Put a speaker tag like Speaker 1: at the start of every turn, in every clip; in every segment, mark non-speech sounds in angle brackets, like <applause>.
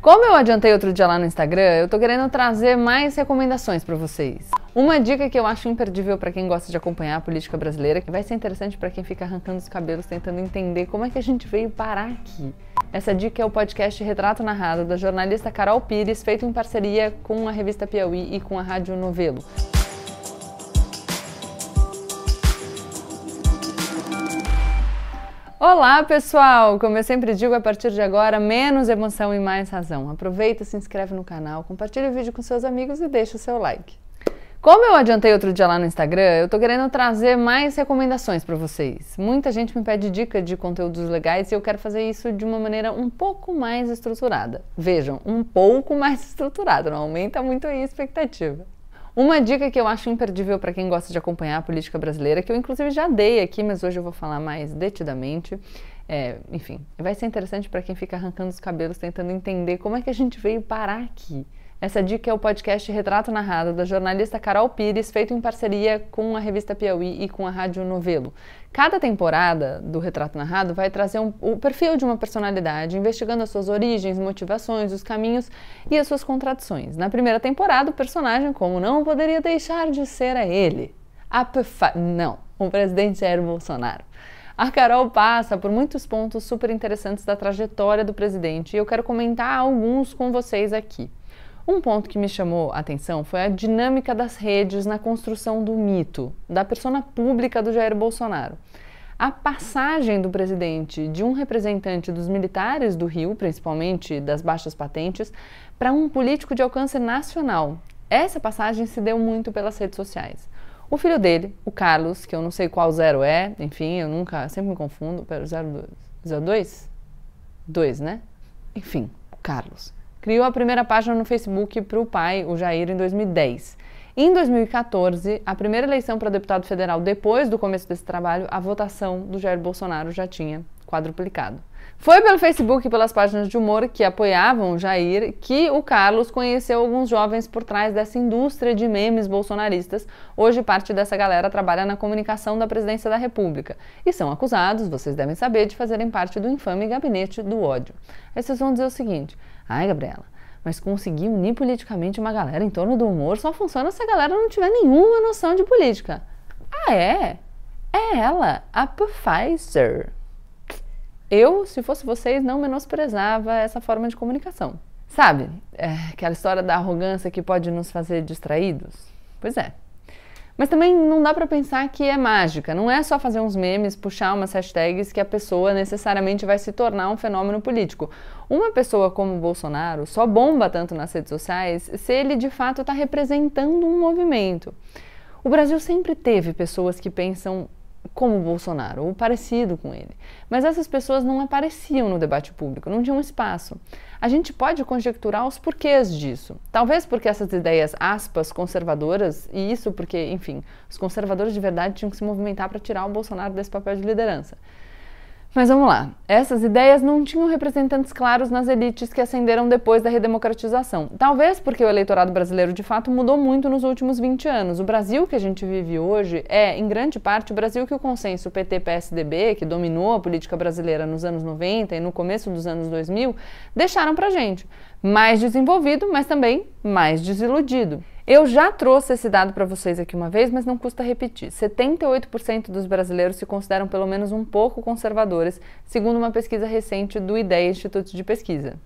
Speaker 1: Como eu adiantei outro dia lá no Instagram, eu tô querendo trazer mais recomendações para vocês. Uma dica que eu acho imperdível para quem gosta de acompanhar a política brasileira, que vai ser interessante para quem fica arrancando os cabelos tentando entender como é que a gente veio parar aqui. Essa dica é o podcast Retrato Narrado da jornalista Carol Pires, feito em parceria com a revista Piauí e com a Rádio Novelo. Olá, pessoal! Como eu sempre digo, a partir de agora, menos emoção e mais razão. Aproveita, se inscreve no canal, compartilha o vídeo com seus amigos e deixa o seu like. Como eu adiantei outro dia lá no Instagram, eu tô querendo trazer mais recomendações para vocês. Muita gente me pede dica de conteúdos legais e eu quero fazer isso de uma maneira um pouco mais estruturada. Vejam, um pouco mais <laughs> estruturada, não aumenta muito a expectativa. Uma dica que eu acho imperdível para quem gosta de acompanhar a política brasileira, que eu inclusive já dei aqui, mas hoje eu vou falar mais detidamente. É, enfim, vai ser interessante para quem fica arrancando os cabelos tentando entender como é que a gente veio parar aqui. Essa dica é o podcast Retrato Narrado da jornalista Carol Pires, feito em parceria com a revista Piauí e com a Rádio Novelo. Cada temporada do Retrato Narrado vai trazer um, o perfil de uma personalidade, investigando as suas origens, motivações, os caminhos e as suas contradições. Na primeira temporada, o personagem, como não poderia deixar de ser a ele, a não, o presidente Jair Bolsonaro. A Carol passa por muitos pontos super interessantes da trajetória do presidente e eu quero comentar alguns com vocês aqui. Um ponto que me chamou a atenção foi a dinâmica das redes na construção do mito, da persona pública do Jair Bolsonaro. A passagem do presidente de um representante dos militares do Rio, principalmente das baixas patentes, para um político de alcance nacional. Essa passagem se deu muito pelas redes sociais. O filho dele, o Carlos, que eu não sei qual zero é, enfim, eu nunca, sempre me confundo, pera, 02? 02? 2, né? Enfim, o Carlos criou a primeira página no Facebook para o pai, o Jair, em 2010. Em 2014, a primeira eleição para deputado federal depois do começo desse trabalho, a votação do Jair Bolsonaro já tinha quadruplicado. Foi pelo Facebook e pelas páginas de humor que apoiavam o Jair que o Carlos conheceu alguns jovens por trás dessa indústria de memes bolsonaristas. Hoje, parte dessa galera trabalha na comunicação da presidência da República e são acusados, vocês devem saber, de fazerem parte do infame gabinete do ódio. Aí vocês vão dizer o seguinte: Ai, Gabriela, mas conseguir unir politicamente uma galera em torno do humor só funciona se a galera não tiver nenhuma noção de política. Ah, é? É ela, a Pfizer. Eu, se fosse vocês, não menosprezava essa forma de comunicação. Sabe, é, aquela história da arrogância que pode nos fazer distraídos? Pois é, mas também não dá para pensar que é mágica. Não é só fazer uns memes, puxar umas hashtags que a pessoa necessariamente vai se tornar um fenômeno político. Uma pessoa como o Bolsonaro só bomba tanto nas redes sociais se ele de fato está representando um movimento. O Brasil sempre teve pessoas que pensam como o Bolsonaro, ou parecido com ele. Mas essas pessoas não apareciam no debate público, não tinham espaço. A gente pode conjecturar os porquês disso. Talvez porque essas ideias, aspas, conservadoras, e isso porque, enfim, os conservadores de verdade tinham que se movimentar para tirar o Bolsonaro desse papel de liderança. Mas vamos lá. Essas ideias não tinham representantes claros nas elites que ascenderam depois da redemocratização. Talvez porque o eleitorado brasileiro de fato mudou muito nos últimos 20 anos. O Brasil que a gente vive hoje é, em grande parte, o Brasil que o consenso PT-PSDB, que dominou a política brasileira nos anos 90 e no começo dos anos 2000, deixaram pra gente. Mais desenvolvido, mas também mais desiludido. Eu já trouxe esse dado para vocês aqui uma vez, mas não custa repetir. 78% dos brasileiros se consideram pelo menos um pouco conservadores, segundo uma pesquisa recente do IDEA Instituto de Pesquisa.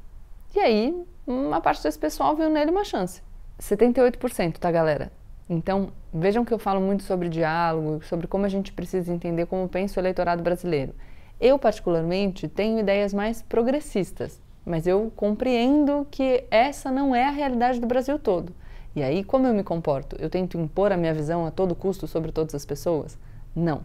Speaker 1: E aí, uma parte desse pessoal viu nele uma chance. 78%, tá, galera? Então, vejam que eu falo muito sobre diálogo, sobre como a gente precisa entender como pensa o eleitorado brasileiro. Eu, particularmente, tenho ideias mais progressistas, mas eu compreendo que essa não é a realidade do Brasil todo. E aí, como eu me comporto? Eu tento impor a minha visão a todo custo sobre todas as pessoas? Não.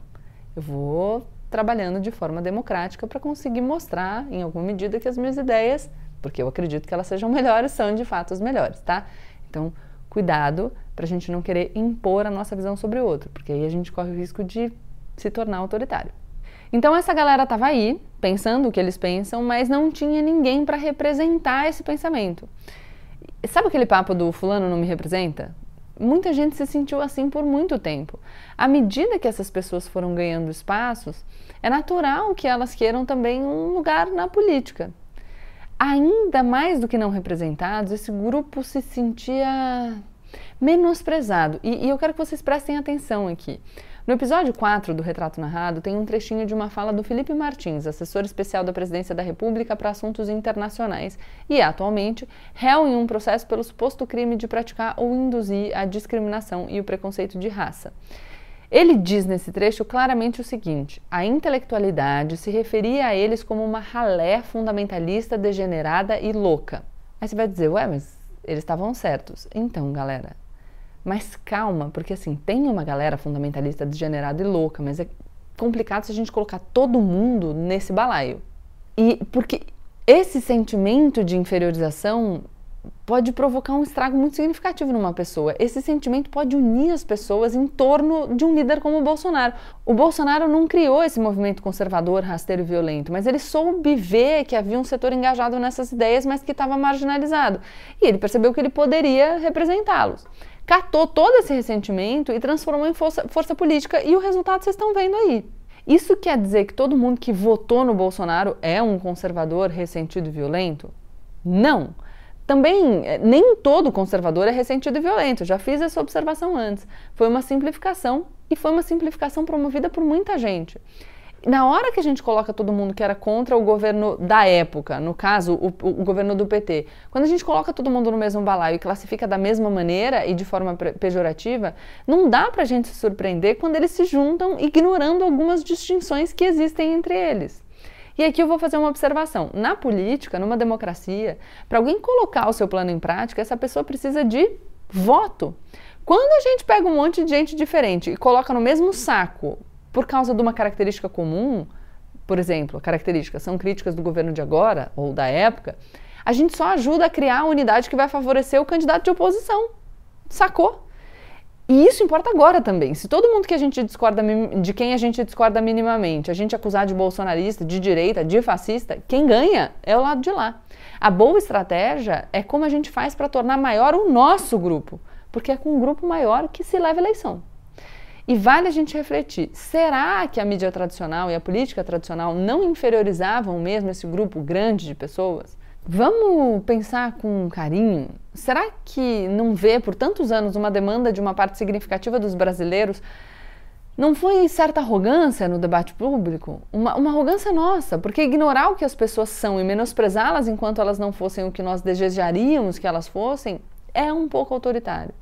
Speaker 1: Eu vou trabalhando de forma democrática para conseguir mostrar, em alguma medida, que as minhas ideias, porque eu acredito que elas sejam <laughs> melhores, são de fato as melhores, tá? Então, cuidado para a gente não querer impor a nossa visão sobre o outro, porque aí a gente corre o risco de se tornar autoritário. Então essa galera estava aí, pensando o que eles pensam, mas não tinha ninguém para representar esse pensamento. Sabe aquele papo do fulano não me representa? Muita gente se sentiu assim por muito tempo. À medida que essas pessoas foram ganhando espaços, é natural que elas queiram também um lugar na política. ainda mais do que não representados, esse grupo se sentia menosprezado. E, e eu quero que vocês prestem atenção aqui. No episódio 4 do Retrato Narrado, tem um trechinho de uma fala do Felipe Martins, assessor especial da Presidência da República para Assuntos Internacionais e, atualmente, réu em um processo pelo suposto crime de praticar ou induzir a discriminação e o preconceito de raça. Ele diz nesse trecho claramente o seguinte: a intelectualidade se referia a eles como uma ralé fundamentalista degenerada e louca. Aí você vai dizer, ué, mas eles estavam certos. Então, galera, mas calma, porque assim, tem uma galera fundamentalista degenerada e louca, mas é complicado se a gente colocar todo mundo nesse balaio. E porque esse sentimento de inferiorização pode provocar um estrago muito significativo numa pessoa. Esse sentimento pode unir as pessoas em torno de um líder como o Bolsonaro. O Bolsonaro não criou esse movimento conservador, rasteiro e violento, mas ele soube ver que havia um setor engajado nessas ideias, mas que estava marginalizado. E ele percebeu que ele poderia representá-los. Catou todo esse ressentimento e transformou em força, força política, e o resultado vocês estão vendo aí. Isso quer dizer que todo mundo que votou no Bolsonaro é um conservador ressentido e violento? Não. Também, eh, nem todo conservador é ressentido e violento. Já fiz essa observação antes. Foi uma simplificação e foi uma simplificação promovida por muita gente. Na hora que a gente coloca todo mundo que era contra o governo da época, no caso, o, o, governo do PT, quando a gente coloca todo mundo no mesmo balaio e classifica da mesma maneira e de forma pejorativa, não dá pra gente se surpreender quando eles se juntam ignorando algumas distinções que existem entre eles. E aqui eu vou fazer uma observação. Na política, numa democracia, para alguém colocar o seu plano em prática, essa pessoa precisa de voto. Quando a gente pega um monte de gente diferente e coloca no mesmo saco por causa de uma característica comum, por exemplo, características são críticas do governo de agora ou da época, a gente só ajuda a criar a unidade que vai favorecer o candidato de oposição. Sacou? E isso importa agora também. Se todo mundo que a gente discorda, de quem a gente discorda minimamente, a gente acusar de bolsonarista, de direita, de fascista, quem ganha é o lado de lá. A boa estratégia é como a gente faz para tornar maior o nosso grupo, porque é com um grupo maior que se leva a eleição. E vale a gente refletir: será que a mídia tradicional e a política tradicional não inferiorizavam mesmo esse grupo grande de pessoas? Vamos pensar com carinho. Será que não vê por tantos anos uma demanda de uma parte significativa dos brasileiros? Não foi certa arrogância no debate público? Uma, uma arrogância nossa, porque ignorar o que as pessoas são e menosprezá-las enquanto elas não fossem o que nós desejaríamos que elas fossem é um pouco autoritário.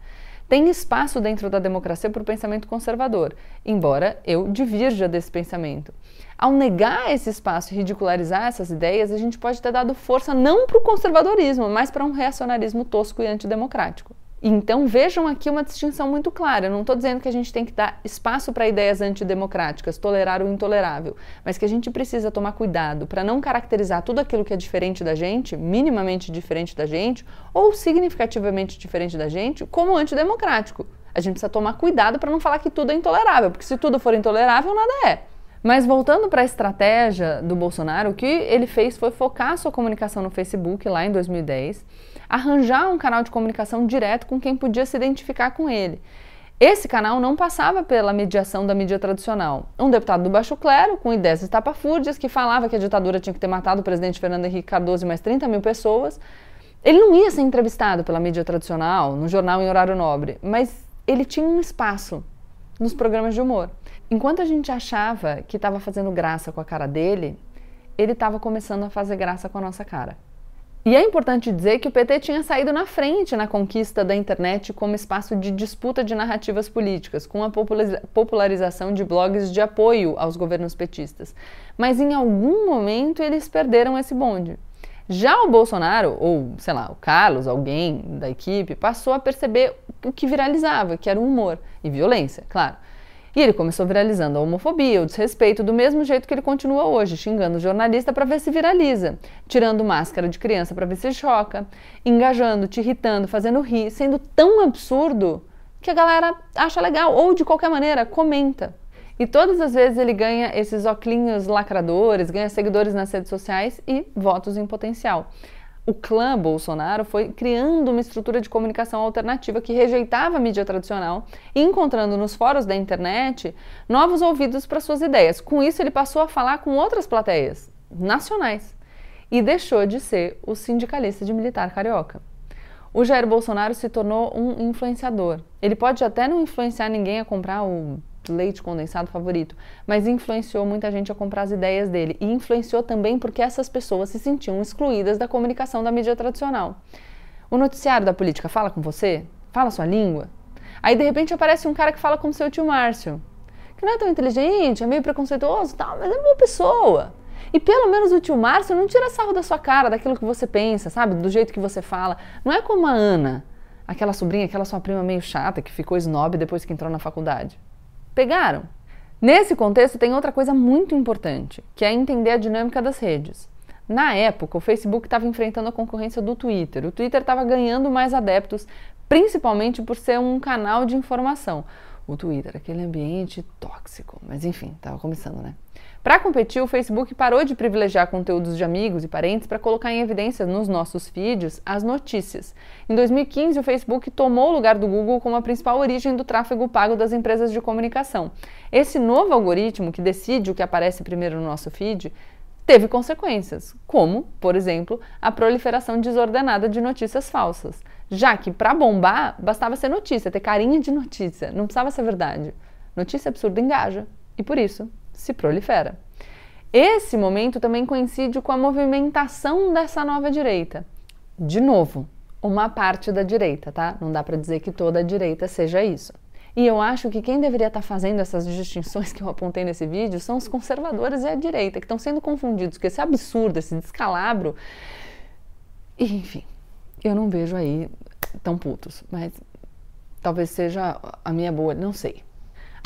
Speaker 1: Tem espaço dentro da democracia para o pensamento conservador, embora eu divirja desse pensamento. Ao negar esse espaço e ridicularizar essas ideias, a gente pode ter dado força não para o conservadorismo, mas para um reacionarismo tosco e antidemocrático. Então vejam aqui uma distinção muito clara. Eu não estou dizendo que a gente tem que dar espaço para ideias antidemocráticas, tolerar o intolerável, mas que a gente precisa tomar cuidado para não caracterizar tudo aquilo que é diferente da gente, minimamente diferente da gente, ou significativamente diferente da gente, como antidemocrático. A gente precisa tomar cuidado para não falar que tudo é intolerável, porque se tudo for intolerável, nada é. Mas voltando para a estratégia do Bolsonaro, o que ele fez foi focar sua comunicação no Facebook lá em 2010, arranjar um canal de comunicação direto com quem podia se identificar com ele. Esse canal não passava pela mediação da mídia tradicional. Um deputado do Baixo Clero, com ideias estapafúrdias, que falava que a ditadura tinha que ter matado o presidente Fernando Henrique Cardoso e mais 30 mil pessoas, ele não ia ser entrevistado pela mídia tradicional, no jornal em horário nobre, mas ele tinha um espaço nos programas de humor. Enquanto a gente achava que estava fazendo graça com a cara dele, ele estava começando a fazer graça com a nossa cara. E é importante dizer que o PT tinha saído na frente na conquista da internet como espaço de disputa de narrativas políticas, com a popularização de blogs de apoio aos governos petistas. Mas em algum momento eles perderam esse bonde. Já o Bolsonaro, ou sei lá, o Carlos, alguém da equipe, passou a perceber o que viralizava, que era o humor e violência, claro. E ele começou viralizando a homofobia, o desrespeito, do mesmo jeito que ele continua hoje, xingando o jornalista para ver se viraliza, tirando máscara de criança para ver se choca, engajando, te irritando, fazendo rir, sendo tão absurdo que a galera acha legal, ou de qualquer maneira, comenta. E todas as vezes ele ganha esses oclinhos lacradores, ganha seguidores nas redes sociais e votos em potencial o clã Bolsonaro foi criando uma estrutura de comunicação alternativa que rejeitava a mídia tradicional encontrando nos fóruns da internet novos ouvidos para suas ideias. Com isso, ele passou a falar com outras plateias nacionais. e deixou de ser o sindicalista de militar carioca. O Jair Bolsonaro se tornou um influenciador. Ele pode até não influenciar ninguém a comprar o leite condensado favorito, mas influenciou muita gente a comprar as ideias dele. E influenciou também porque essas pessoas se sentiam excluídas da comunicação da mídia tradicional. O noticiário da política fala com você? Fala sua língua? Aí de repente aparece um cara que fala com seu tio Márcio, que não é tão inteligente, é meio preconceituoso, tal, mas é boa pessoa. E pelo menos o tio Márcio não tira sarro da sua cara, daquilo que você pensa, sabe? Do jeito que você fala. Não é como a Ana, aquela sobrinha, aquela sua prima meio chata que ficou snob depois que entrou na faculdade. Pegaram? Nesse contexto, tem outra coisa muito importante, que é entender a dinâmica das redes. Na época, o Facebook estava enfrentando a concorrência do Twitter. O Twitter estava ganhando mais adeptos, principalmente por ser um canal de informação. O Twitter, aquele ambiente tóxico, mas enfim, estava começando, né? Para competir, o Facebook parou de privilegiar conteúdos de amigos e parentes para colocar em evidência nos nossos feeds as notícias. Em 2015, o Facebook tomou o lugar do Google como a principal origem do tráfego pago das empresas de comunicação. Esse novo algoritmo que decide o que aparece primeiro no nosso feed teve consequências, como, por exemplo, a proliferação desordenada de notícias falsas. Já que para bombar bastava ser notícia, ter carinha de notícia, não precisava ser verdade. Notícia absurda engaja e por isso se prolifera. Esse momento também coincide com a movimentação dessa nova direita. De novo, uma parte da direita, tá? Não dá para dizer que toda a direita seja isso. E eu acho que quem deveria estar tá fazendo essas distinções que eu apontei nesse vídeo são os conservadores e a direita, que estão sendo confundidos com esse absurdo, esse descalabro. E, enfim, eu não vejo aí tão putos, mas talvez seja a minha boa, não sei.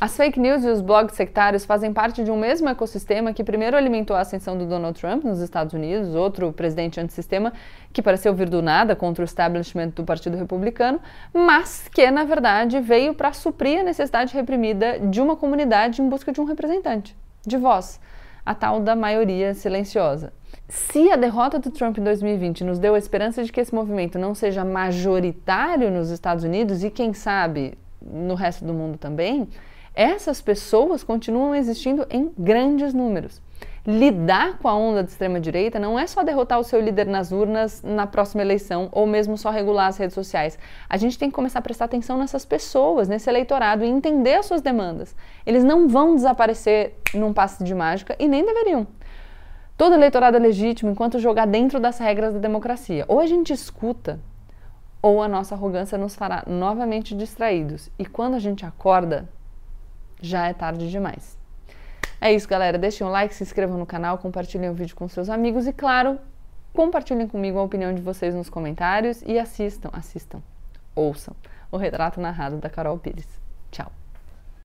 Speaker 1: As fake news e os blogs sectários fazem parte de um mesmo ecossistema que primeiro alimentou a ascensão do Donald Trump nos Estados Unidos, outro presidente antissistema que pareceu vir do nada contra o establishment do Partido Republicano, mas que, na verdade, veio para suprir a necessidade reprimida de uma comunidade em busca de um representante, de voz, a tal da maioria silenciosa. Se a derrota do Trump em 2020 nos deu a esperança de que esse movimento não seja majoritário nos Estados Unidos e, quem sabe, no resto do mundo também, essas pessoas continuam existindo em grandes números. Lidar com a onda de extrema-direita não é só derrotar o seu líder nas urnas na próxima eleição ou mesmo só regular as redes sociais. A gente tem que começar a prestar atenção nessas pessoas, nesse eleitorado e entender as suas demandas. Eles não vão desaparecer num passe de mágica e nem deveriam. Todo eleitorado é legítimo enquanto jogar dentro das regras da democracia. Ou a gente escuta, ou a nossa arrogância nos fará novamente distraídos. E quando a gente acorda, já é tarde demais. É isso, galera. Deixem um like, se inscrevam no canal, compartilhem o vídeo com seus amigos e, claro, compartilhem comigo a opinião de vocês nos comentários e assistam, assistam, ouçam o retrato narrado da Carol Pires. Tchau!